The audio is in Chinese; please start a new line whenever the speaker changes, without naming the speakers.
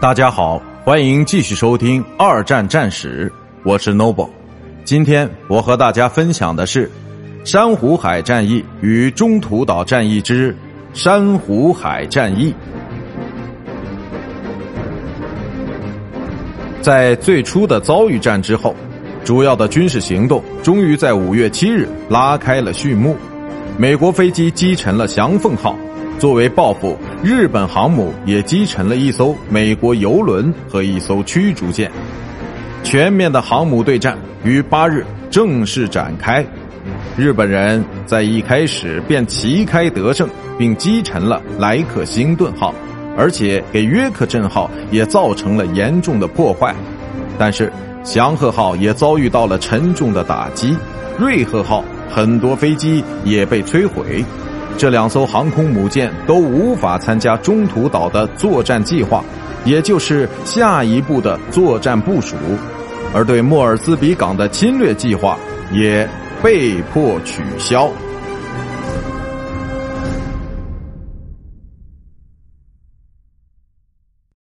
大家好，欢迎继续收听二战战史，我是 Noble。今天我和大家分享的是珊瑚海战役与中途岛战役之珊瑚海战役。在最初的遭遇战之后，主要的军事行动终于在五月七日拉开了序幕。美国飞机击沉了“翔凤号”，作为报复，日本航母也击沉了一艘美国游轮和一艘驱逐舰。全面的航母对战于八日正式展开。日本人在一开始便旗开得胜，并击沉了莱克星顿号。而且给约克镇号也造成了严重的破坏，但是祥和号也遭遇到了沉重的打击，瑞鹤号很多飞机也被摧毁，这两艘航空母舰都无法参加中途岛的作战计划，也就是下一步的作战部署，而对莫尔斯比港的侵略计划也被迫取消。